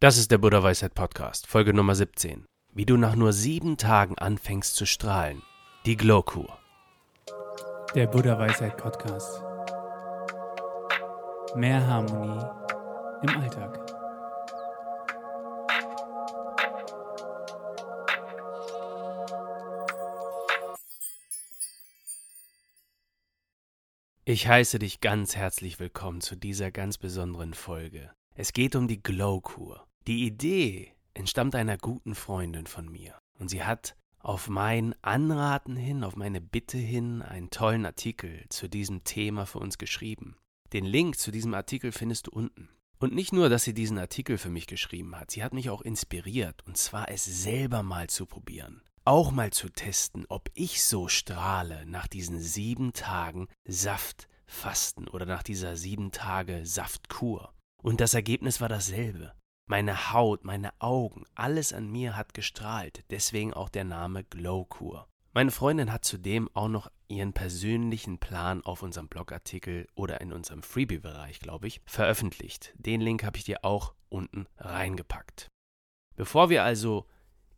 Das ist der Buddha Weisheit Podcast, Folge Nummer 17. Wie du nach nur sieben Tagen anfängst zu strahlen. Die Glow-Kur. Der Buddha Weisheit Podcast. Mehr Harmonie im Alltag. Ich heiße dich ganz herzlich willkommen zu dieser ganz besonderen Folge. Es geht um die Glow-Kur. Die Idee entstammt einer guten Freundin von mir und sie hat auf mein Anraten hin, auf meine Bitte hin einen tollen Artikel zu diesem Thema für uns geschrieben. Den Link zu diesem Artikel findest du unten. Und nicht nur, dass sie diesen Artikel für mich geschrieben hat, sie hat mich auch inspiriert, und zwar es selber mal zu probieren. Auch mal zu testen, ob ich so strahle nach diesen sieben Tagen Saftfasten oder nach dieser sieben Tage Saftkur. Und das Ergebnis war dasselbe. Meine Haut, meine Augen, alles an mir hat gestrahlt, deswegen auch der Name Glowkur. Meine Freundin hat zudem auch noch ihren persönlichen Plan auf unserem Blogartikel oder in unserem Freebie-Bereich, glaube ich, veröffentlicht. Den Link habe ich dir auch unten reingepackt. Bevor wir also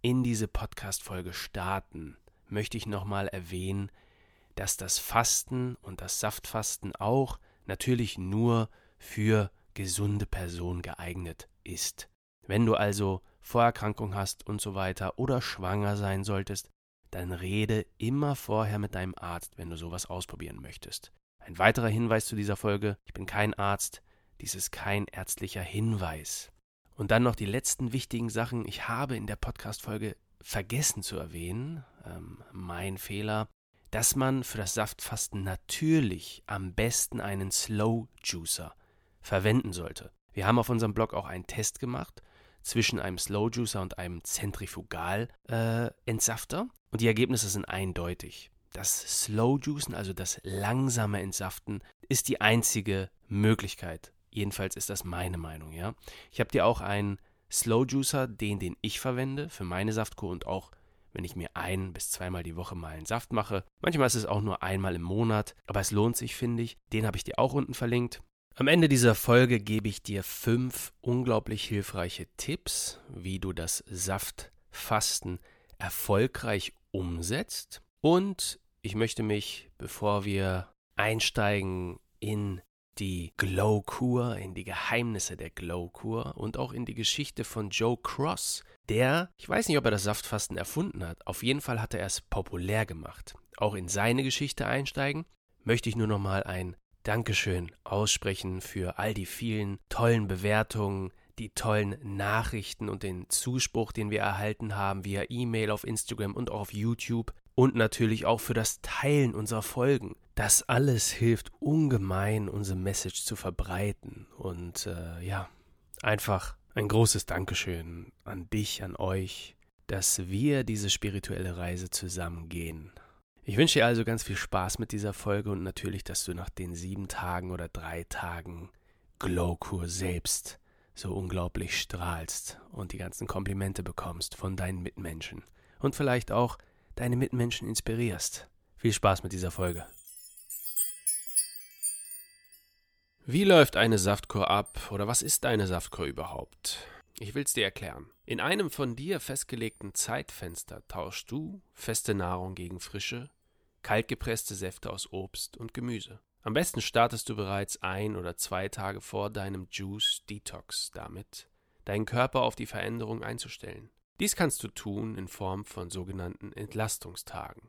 in diese Podcast-Folge starten, möchte ich nochmal erwähnen, dass das Fasten und das Saftfasten auch natürlich nur für gesunde Personen geeignet ist. Wenn du also Vorerkrankung hast und so weiter oder schwanger sein solltest, dann rede immer vorher mit deinem Arzt, wenn du sowas ausprobieren möchtest. Ein weiterer Hinweis zu dieser Folge, ich bin kein Arzt, dies ist kein ärztlicher Hinweis. Und dann noch die letzten wichtigen Sachen. Ich habe in der Podcast-Folge vergessen zu erwähnen, ähm, mein Fehler, dass man für das Saftfasten natürlich am besten einen Slow Juicer verwenden sollte. Wir haben auf unserem Blog auch einen Test gemacht zwischen einem Slow Juicer und einem Zentrifugal-Entsafter äh, und die Ergebnisse sind eindeutig. Das Slow Juicen, also das langsame Entsaften, ist die einzige Möglichkeit. Jedenfalls ist das meine Meinung, ja. Ich habe dir auch einen Slow Juicer, den, den ich verwende für meine Saftkur und auch wenn ich mir ein bis zweimal die Woche mal einen Saft mache. Manchmal ist es auch nur einmal im Monat, aber es lohnt sich, finde ich. Den habe ich dir auch unten verlinkt. Am Ende dieser Folge gebe ich dir fünf unglaublich hilfreiche Tipps, wie du das Saftfasten erfolgreich umsetzt. Und ich möchte mich, bevor wir einsteigen in die Glow-Kur, in die Geheimnisse der Glow-Kur und auch in die Geschichte von Joe Cross, der, ich weiß nicht, ob er das Saftfasten erfunden hat, auf jeden Fall hat er es populär gemacht. Auch in seine Geschichte einsteigen, möchte ich nur noch mal ein Dankeschön aussprechen für all die vielen tollen Bewertungen, die tollen Nachrichten und den Zuspruch, den wir erhalten haben via E-Mail auf Instagram und auch auf YouTube und natürlich auch für das Teilen unserer Folgen. Das alles hilft ungemein, unsere Message zu verbreiten und äh, ja, einfach ein großes Dankeschön an dich, an euch, dass wir diese spirituelle Reise zusammen gehen. Ich wünsche dir also ganz viel Spaß mit dieser Folge und natürlich, dass du nach den sieben Tagen oder drei Tagen Glowkur selbst so unglaublich strahlst und die ganzen Komplimente bekommst von deinen Mitmenschen und vielleicht auch deine Mitmenschen inspirierst. Viel Spaß mit dieser Folge. Wie läuft eine Saftkur ab oder was ist eine Saftkur überhaupt? Ich will es dir erklären. In einem von dir festgelegten Zeitfenster tauschst du feste Nahrung gegen frische, kaltgepresste Säfte aus Obst und Gemüse. Am besten startest du bereits ein oder zwei Tage vor deinem Juice Detox damit, deinen Körper auf die Veränderung einzustellen. Dies kannst du tun in Form von sogenannten Entlastungstagen,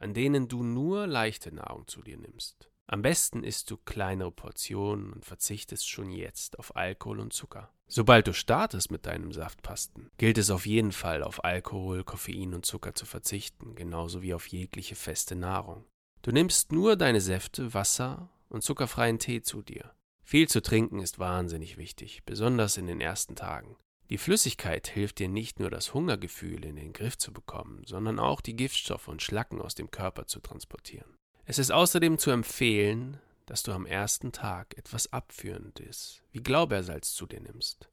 an denen du nur leichte Nahrung zu dir nimmst. Am besten isst du kleinere Portionen und verzichtest schon jetzt auf Alkohol und Zucker. Sobald du startest mit deinem Saftpasten, gilt es auf jeden Fall auf Alkohol, Koffein und Zucker zu verzichten, genauso wie auf jegliche feste Nahrung. Du nimmst nur deine Säfte, Wasser und zuckerfreien Tee zu dir. Viel zu trinken ist wahnsinnig wichtig, besonders in den ersten Tagen. Die Flüssigkeit hilft dir nicht nur das Hungergefühl in den Griff zu bekommen, sondern auch die Giftstoffe und Schlacken aus dem Körper zu transportieren. Es ist außerdem zu empfehlen, dass du am ersten Tag etwas Abführendes wie Glaubersalz zu dir nimmst.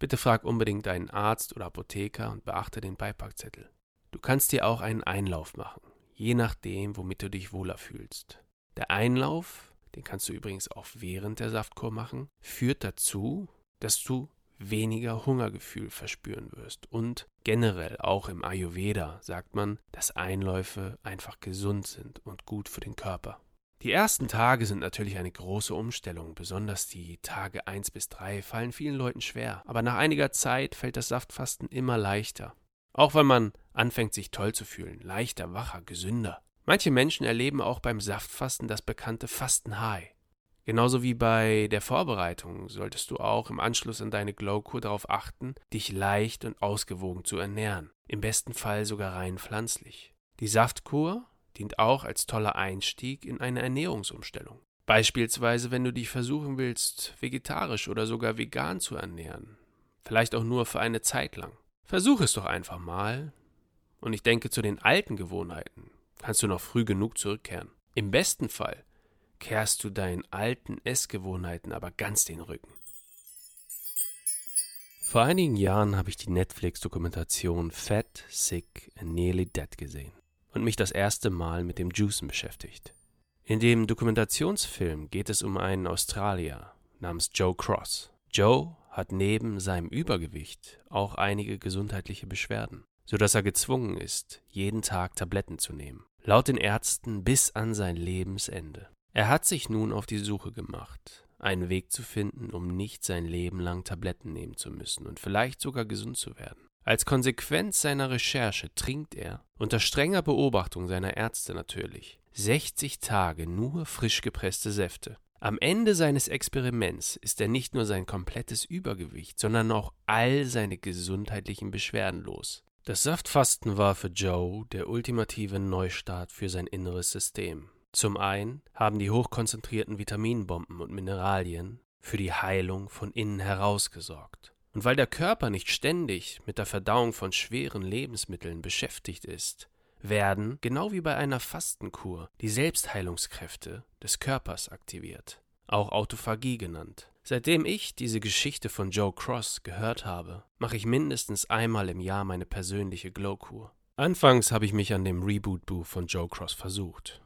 Bitte frag unbedingt deinen Arzt oder Apotheker und beachte den Beipackzettel. Du kannst dir auch einen Einlauf machen, je nachdem, womit du dich wohler fühlst. Der Einlauf, den kannst du übrigens auch während der Saftkur machen, führt dazu, dass du weniger Hungergefühl verspüren wirst. Und generell auch im Ayurveda sagt man, dass Einläufe einfach gesund sind und gut für den Körper. Die ersten Tage sind natürlich eine große Umstellung, besonders die Tage 1 bis 3 fallen vielen Leuten schwer, aber nach einiger Zeit fällt das Saftfasten immer leichter. Auch weil man anfängt sich toll zu fühlen, leichter, wacher, gesünder. Manche Menschen erleben auch beim Saftfasten das bekannte Fasten-High. Genauso wie bei der Vorbereitung solltest du auch im Anschluss an deine Glowkur darauf achten, dich leicht und ausgewogen zu ernähren, im besten Fall sogar rein pflanzlich. Die Saftkur dient auch als toller Einstieg in eine Ernährungsumstellung. Beispielsweise, wenn du dich versuchen willst, vegetarisch oder sogar vegan zu ernähren. Vielleicht auch nur für eine Zeit lang. Versuch es doch einfach mal. Und ich denke, zu den alten Gewohnheiten kannst du noch früh genug zurückkehren. Im besten Fall kehrst du deinen alten Essgewohnheiten aber ganz den Rücken. Vor einigen Jahren habe ich die Netflix-Dokumentation Fat, Sick and Nearly Dead gesehen und mich das erste Mal mit dem Juicen beschäftigt. In dem Dokumentationsfilm geht es um einen Australier namens Joe Cross. Joe hat neben seinem Übergewicht auch einige gesundheitliche Beschwerden, sodass er gezwungen ist, jeden Tag Tabletten zu nehmen. Laut den Ärzten bis an sein Lebensende. Er hat sich nun auf die Suche gemacht, einen Weg zu finden, um nicht sein Leben lang Tabletten nehmen zu müssen und vielleicht sogar gesund zu werden. Als Konsequenz seiner Recherche trinkt er, unter strenger Beobachtung seiner Ärzte natürlich, 60 Tage nur frisch gepresste Säfte. Am Ende seines Experiments ist er nicht nur sein komplettes Übergewicht, sondern auch all seine gesundheitlichen Beschwerden los. Das Saftfasten war für Joe der ultimative Neustart für sein inneres System. Zum einen haben die hochkonzentrierten Vitaminbomben und Mineralien für die Heilung von innen heraus gesorgt. Und weil der Körper nicht ständig mit der Verdauung von schweren Lebensmitteln beschäftigt ist, werden, genau wie bei einer Fastenkur, die Selbstheilungskräfte des Körpers aktiviert, auch Autophagie genannt. Seitdem ich diese Geschichte von Joe Cross gehört habe, mache ich mindestens einmal im Jahr meine persönliche Glowkur. Anfangs habe ich mich an dem Reboot-Buch von Joe Cross versucht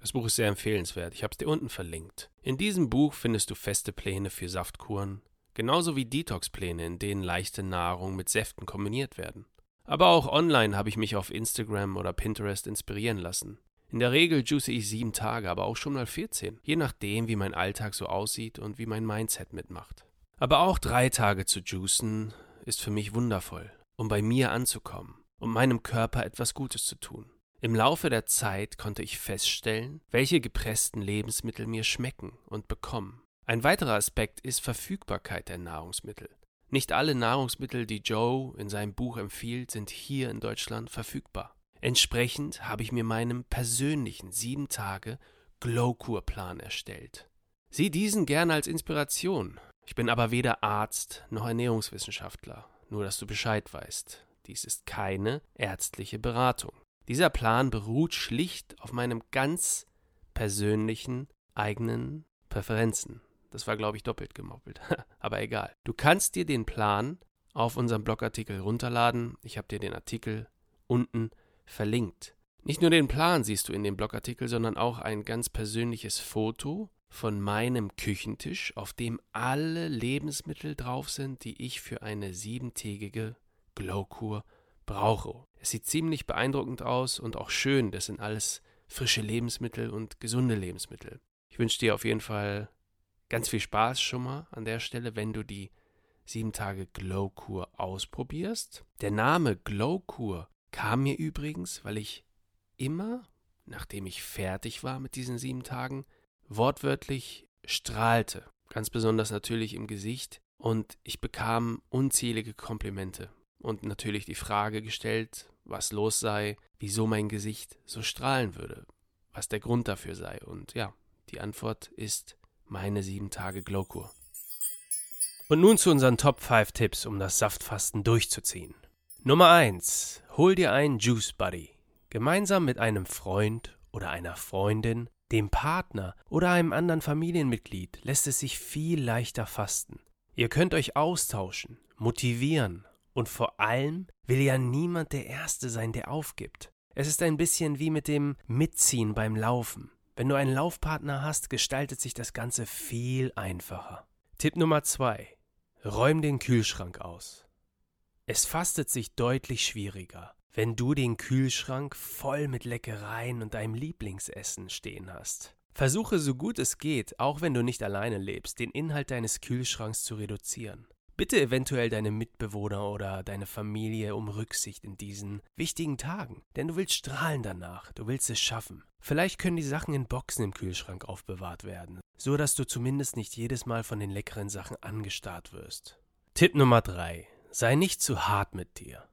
das Buch ist sehr empfehlenswert. Ich habe es dir unten verlinkt. In diesem Buch findest du feste Pläne für Saftkuren, genauso wie Detox-Pläne, in denen leichte Nahrung mit Säften kombiniert werden. Aber auch online habe ich mich auf Instagram oder Pinterest inspirieren lassen. In der Regel juice ich sieben Tage, aber auch schon mal 14, je nachdem, wie mein Alltag so aussieht und wie mein Mindset mitmacht. Aber auch drei Tage zu juicen ist für mich wundervoll, um bei mir anzukommen, um meinem Körper etwas Gutes zu tun. Im Laufe der Zeit konnte ich feststellen, welche gepressten Lebensmittel mir schmecken und bekommen. Ein weiterer Aspekt ist Verfügbarkeit der Nahrungsmittel. Nicht alle Nahrungsmittel, die Joe in seinem Buch empfiehlt, sind hier in Deutschland verfügbar. Entsprechend habe ich mir meinen persönlichen sieben Tage Glowkur-Plan erstellt. Sieh diesen gerne als Inspiration. Ich bin aber weder Arzt noch Ernährungswissenschaftler, nur dass du Bescheid weißt. Dies ist keine ärztliche Beratung. Dieser Plan beruht schlicht auf meinem ganz persönlichen eigenen Präferenzen. Das war, glaube ich, doppelt gemoppelt. Aber egal. Du kannst dir den Plan auf unserem Blogartikel runterladen. Ich habe dir den Artikel unten verlinkt. Nicht nur den Plan siehst du in dem Blogartikel, sondern auch ein ganz persönliches Foto von meinem Küchentisch, auf dem alle Lebensmittel drauf sind, die ich für eine siebentägige Glowkur brauche. Es sieht ziemlich beeindruckend aus und auch schön. Das sind alles frische Lebensmittel und gesunde Lebensmittel. Ich wünsche dir auf jeden Fall ganz viel Spaß schon mal an der Stelle, wenn du die 7 Tage Glow-Kur ausprobierst. Der Name Glow-Kur kam mir übrigens, weil ich immer, nachdem ich fertig war mit diesen sieben Tagen, wortwörtlich strahlte. Ganz besonders natürlich im Gesicht. Und ich bekam unzählige Komplimente und natürlich die Frage gestellt, was los sei, wieso mein Gesicht so strahlen würde, was der Grund dafür sei. Und ja, die Antwort ist meine 7 Tage Glowkur. Und nun zu unseren Top 5 Tipps, um das Saftfasten durchzuziehen. Nummer 1. Hol dir einen Juice Buddy. Gemeinsam mit einem Freund oder einer Freundin, dem Partner oder einem anderen Familienmitglied lässt es sich viel leichter fasten. Ihr könnt euch austauschen, motivieren und vor allem will ja niemand der Erste sein, der aufgibt. Es ist ein bisschen wie mit dem Mitziehen beim Laufen. Wenn du einen Laufpartner hast, gestaltet sich das Ganze viel einfacher. Tipp Nummer zwei: Räum den Kühlschrank aus. Es fastet sich deutlich schwieriger, wenn du den Kühlschrank voll mit Leckereien und deinem Lieblingsessen stehen hast. Versuche so gut es geht, auch wenn du nicht alleine lebst, den Inhalt deines Kühlschranks zu reduzieren. Bitte eventuell deine Mitbewohner oder deine Familie um Rücksicht in diesen wichtigen Tagen, denn du willst strahlen danach, du willst es schaffen. Vielleicht können die Sachen in Boxen im Kühlschrank aufbewahrt werden, so dass du zumindest nicht jedes Mal von den leckeren Sachen angestarrt wirst. Tipp Nummer 3. Sei nicht zu hart mit dir.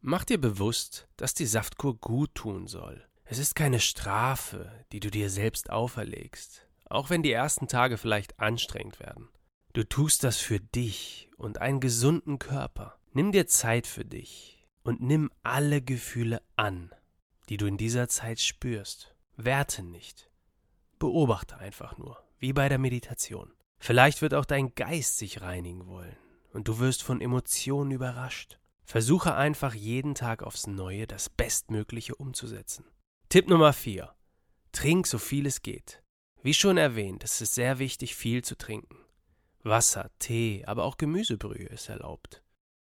Mach dir bewusst, dass die Saftkur gut tun soll. Es ist keine Strafe, die du dir selbst auferlegst, auch wenn die ersten Tage vielleicht anstrengend werden. Du tust das für dich und einen gesunden Körper. Nimm dir Zeit für dich und nimm alle Gefühle an, die du in dieser Zeit spürst. Werte nicht. Beobachte einfach nur, wie bei der Meditation. Vielleicht wird auch dein Geist sich reinigen wollen und du wirst von Emotionen überrascht. Versuche einfach jeden Tag aufs Neue das Bestmögliche umzusetzen. Tipp Nummer 4. Trink so viel es geht. Wie schon erwähnt, ist es sehr wichtig, viel zu trinken. Wasser, Tee, aber auch Gemüsebrühe ist erlaubt.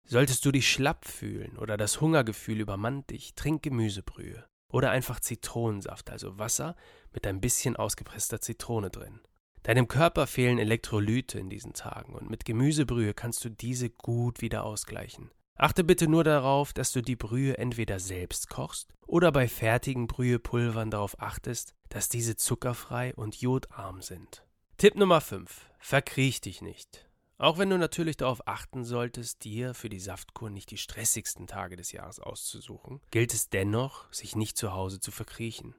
Solltest du dich schlapp fühlen oder das Hungergefühl übermannt dich, trink Gemüsebrühe. Oder einfach Zitronensaft, also Wasser mit ein bisschen ausgepresster Zitrone drin. Deinem Körper fehlen Elektrolyte in diesen Tagen und mit Gemüsebrühe kannst du diese gut wieder ausgleichen. Achte bitte nur darauf, dass du die Brühe entweder selbst kochst oder bei fertigen Brühepulvern darauf achtest, dass diese zuckerfrei und jodarm sind. Tipp Nummer 5. Verkriech dich nicht. Auch wenn du natürlich darauf achten solltest, dir für die Saftkur nicht die stressigsten Tage des Jahres auszusuchen, gilt es dennoch, sich nicht zu Hause zu verkriechen.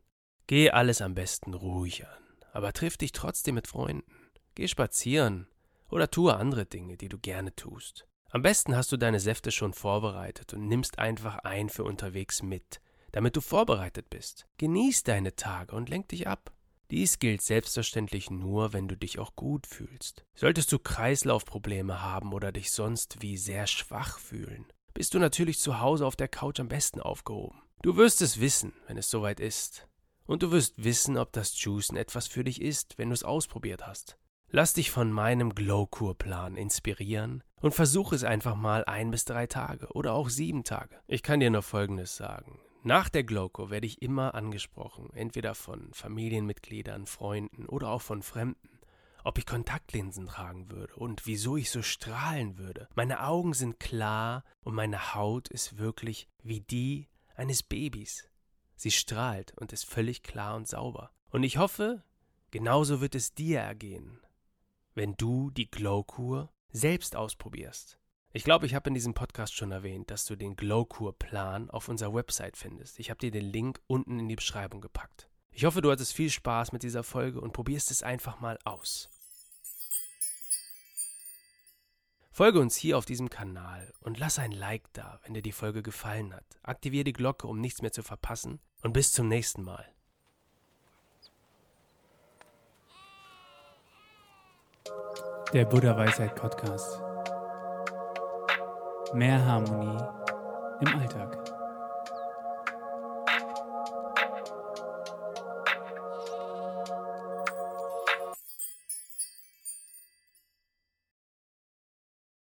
Geh alles am besten ruhig an, aber triff dich trotzdem mit Freunden. Geh spazieren oder tue andere Dinge, die du gerne tust. Am besten hast du deine Säfte schon vorbereitet und nimmst einfach ein für unterwegs mit, damit du vorbereitet bist. Genieß deine Tage und lenk dich ab. Dies gilt selbstverständlich nur, wenn du dich auch gut fühlst. Solltest du Kreislaufprobleme haben oder dich sonst wie sehr schwach fühlen, bist du natürlich zu Hause auf der Couch am besten aufgehoben. Du wirst es wissen, wenn es soweit ist. Und du wirst wissen, ob das Juicen etwas für dich ist, wenn du es ausprobiert hast. Lass dich von meinem Glow-Kur-Plan inspirieren und versuche es einfach mal ein bis drei Tage oder auch sieben Tage. Ich kann dir nur Folgendes sagen. Nach der Glowco werde ich immer angesprochen, entweder von Familienmitgliedern, Freunden oder auch von Fremden, ob ich Kontaktlinsen tragen würde und wieso ich so strahlen würde. Meine Augen sind klar und meine Haut ist wirklich wie die eines Babys. Sie strahlt und ist völlig klar und sauber. Und ich hoffe, genauso wird es dir ergehen wenn du die Glow-Kur selbst ausprobierst. Ich glaube, ich habe in diesem Podcast schon erwähnt, dass du den Glow-Kur-Plan auf unserer Website findest. Ich habe dir den Link unten in die Beschreibung gepackt. Ich hoffe, du hattest viel Spaß mit dieser Folge und probierst es einfach mal aus. Folge uns hier auf diesem Kanal und lass ein Like da, wenn dir die Folge gefallen hat. Aktiviere die Glocke, um nichts mehr zu verpassen und bis zum nächsten Mal. Der Buddha Weisheit Podcast. Mehr Harmonie im Alltag.